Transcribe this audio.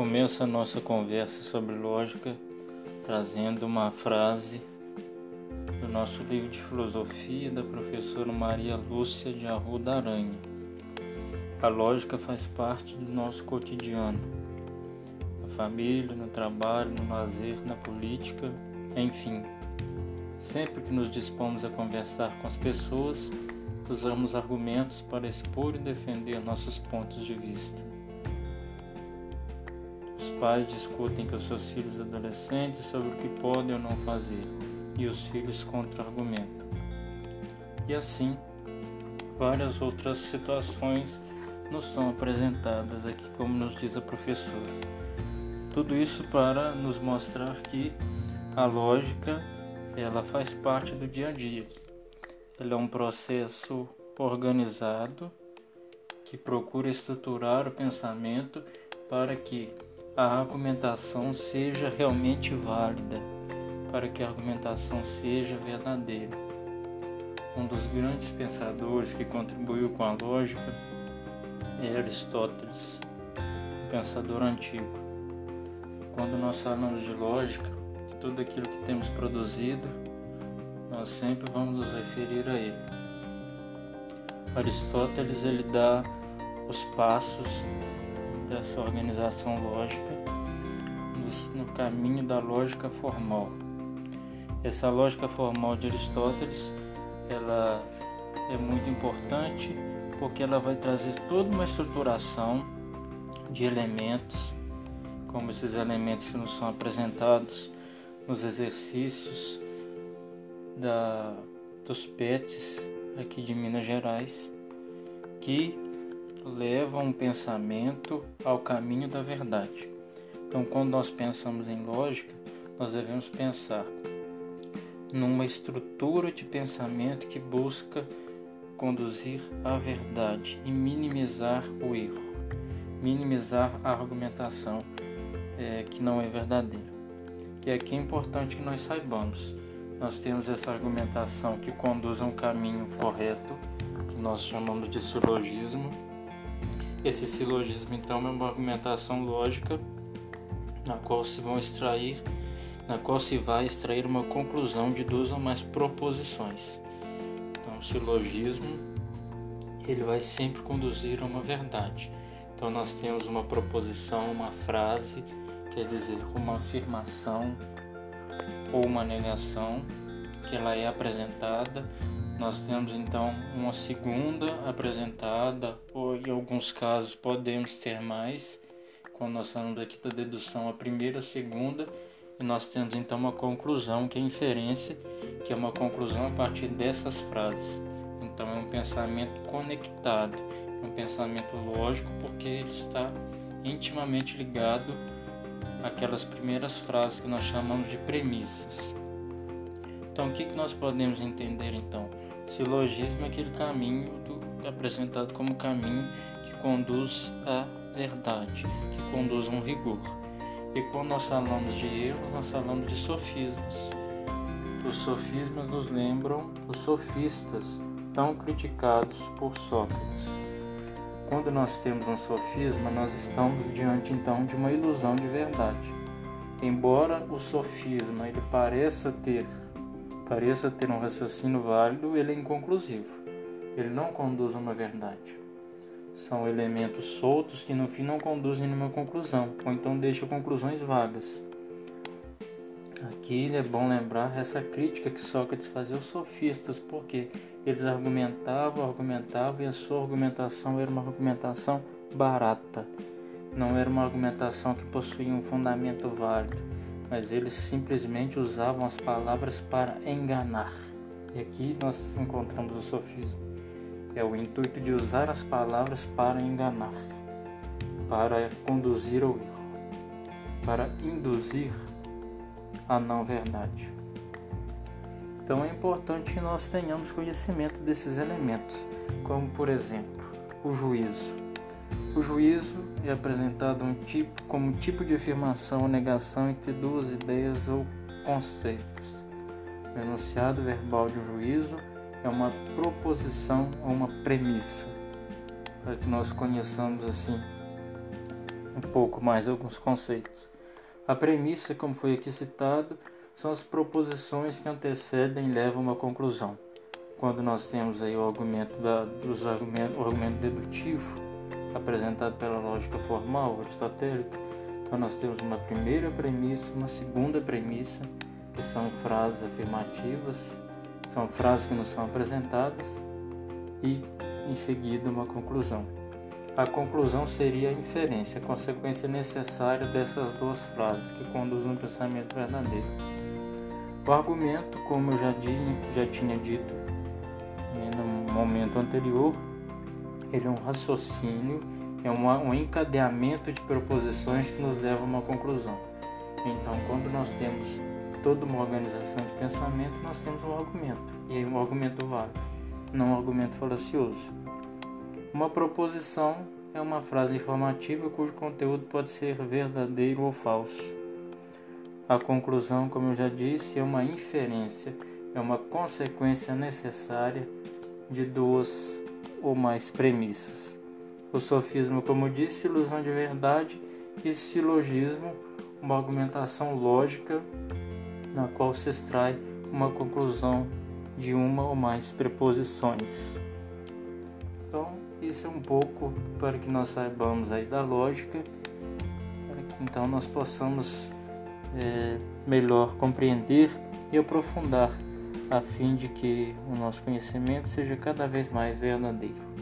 começo a nossa conversa sobre lógica trazendo uma frase do nosso livro de filosofia da professora Maria Lúcia de Arruda Aranha. A lógica faz parte do nosso cotidiano, na família, no trabalho, no lazer, na política, enfim. Sempre que nos dispomos a conversar com as pessoas, usamos argumentos para expor e defender nossos pontos de vista. Pais discutem com seus filhos adolescentes sobre o que podem ou não fazer, e os filhos contra-argumentam. E assim, várias outras situações nos são apresentadas aqui, como nos diz a professora. Tudo isso para nos mostrar que a lógica ela faz parte do dia a dia. Ela é um processo organizado que procura estruturar o pensamento para que a argumentação seja realmente válida, para que a argumentação seja verdadeira. Um dos grandes pensadores que contribuiu com a lógica é Aristóteles, um pensador antigo. Quando nós falamos de lógica, tudo aquilo que temos produzido, nós sempre vamos nos referir a ele. Aristóteles ele dá os passos dessa organização lógica no, no caminho da lógica formal. Essa lógica formal de Aristóteles, ela é muito importante porque ela vai trazer toda uma estruturação de elementos, como esses elementos que nos são apresentados nos exercícios da, dos PETs aqui de Minas Gerais, que levam um pensamento ao caminho da verdade. Então, quando nós pensamos em lógica, nós devemos pensar numa estrutura de pensamento que busca conduzir à verdade e minimizar o erro, minimizar a argumentação é, que não é verdadeira. E aqui é importante que nós saibamos nós temos essa argumentação que conduz a um caminho correto, que nós chamamos de silogismo. Esse silogismo, então, é uma argumentação lógica na qual se vão extrair, na qual se vai extrair uma conclusão de duas ou mais proposições. Então, o silogismo ele vai sempre conduzir a uma verdade. Então, nós temos uma proposição, uma frase, quer dizer, uma afirmação ou uma negação que ela é apresentada. Nós temos então uma segunda apresentada, ou em alguns casos podemos ter mais. Quando nós falamos aqui da dedução, a primeira, a segunda, e nós temos então uma conclusão, que é inferência, que é uma conclusão a partir dessas frases. Então é um pensamento conectado, é um pensamento lógico, porque ele está intimamente ligado aquelas primeiras frases que nós chamamos de premissas. Então, o que, que nós podemos entender então? Silogismo é aquele caminho do, apresentado como caminho que conduz à verdade, que conduz a um rigor. E quando nós falamos de erros, nós falamos de sofismas. Os sofismas nos lembram os sofistas tão criticados por Sócrates. Quando nós temos um sofisma, nós estamos diante então de uma ilusão de verdade. Embora o sofisma ele pareça ter pareça ter um raciocínio válido, ele é inconclusivo. Ele não conduz a uma verdade. São elementos soltos que no fim não conduzem a nenhuma conclusão, ou então deixam conclusões vagas. Aqui é bom lembrar essa crítica que Sócrates fazia aos sofistas, porque eles argumentavam, argumentavam e a sua argumentação era uma argumentação barata. Não era uma argumentação que possuía um fundamento válido, mas eles simplesmente usavam as palavras para enganar. E aqui nós encontramos o sofismo. É o intuito de usar as palavras para enganar, para conduzir ao erro, para induzir a não verdade. Então é importante que nós tenhamos conhecimento desses elementos, como por exemplo o juízo. O juízo é apresentado um tipo, como tipo de afirmação ou negação entre duas ideias ou conceitos. O enunciado verbal de um juízo é uma proposição ou uma premissa, para que nós conheçamos assim um pouco mais alguns conceitos. A premissa, como foi aqui citado, são as proposições que antecedem e levam a uma conclusão. Quando nós temos aí o argumento, da, dos o argumento dedutivo, apresentado pela lógica formal aristotélica, então nós temos uma primeira premissa, uma segunda premissa, que são frases afirmativas, são frases que nos são apresentadas, e em seguida uma conclusão. A conclusão seria a inferência, a consequência necessária dessas duas frases que conduzem ao pensamento verdadeiro. O argumento, como eu já, já tinha dito né, no momento anterior, ele é um raciocínio, é uma, um encadeamento de proposições que nos leva a uma conclusão. Então, quando nós temos toda uma organização de pensamento, nós temos um argumento, e é um argumento válido, não um argumento falacioso. Uma proposição é uma frase informativa cujo conteúdo pode ser verdadeiro ou falso. A conclusão, como eu já disse, é uma inferência, é uma consequência necessária de duas ou mais premissas. O sofismo, como disse, ilusão de verdade e silogismo, uma argumentação lógica na qual se extrai uma conclusão de uma ou mais preposições. Então, isso é um pouco para que nós saibamos aí da lógica, para que então nós possamos é, melhor compreender e aprofundar, a fim de que o nosso conhecimento seja cada vez mais verdadeiro.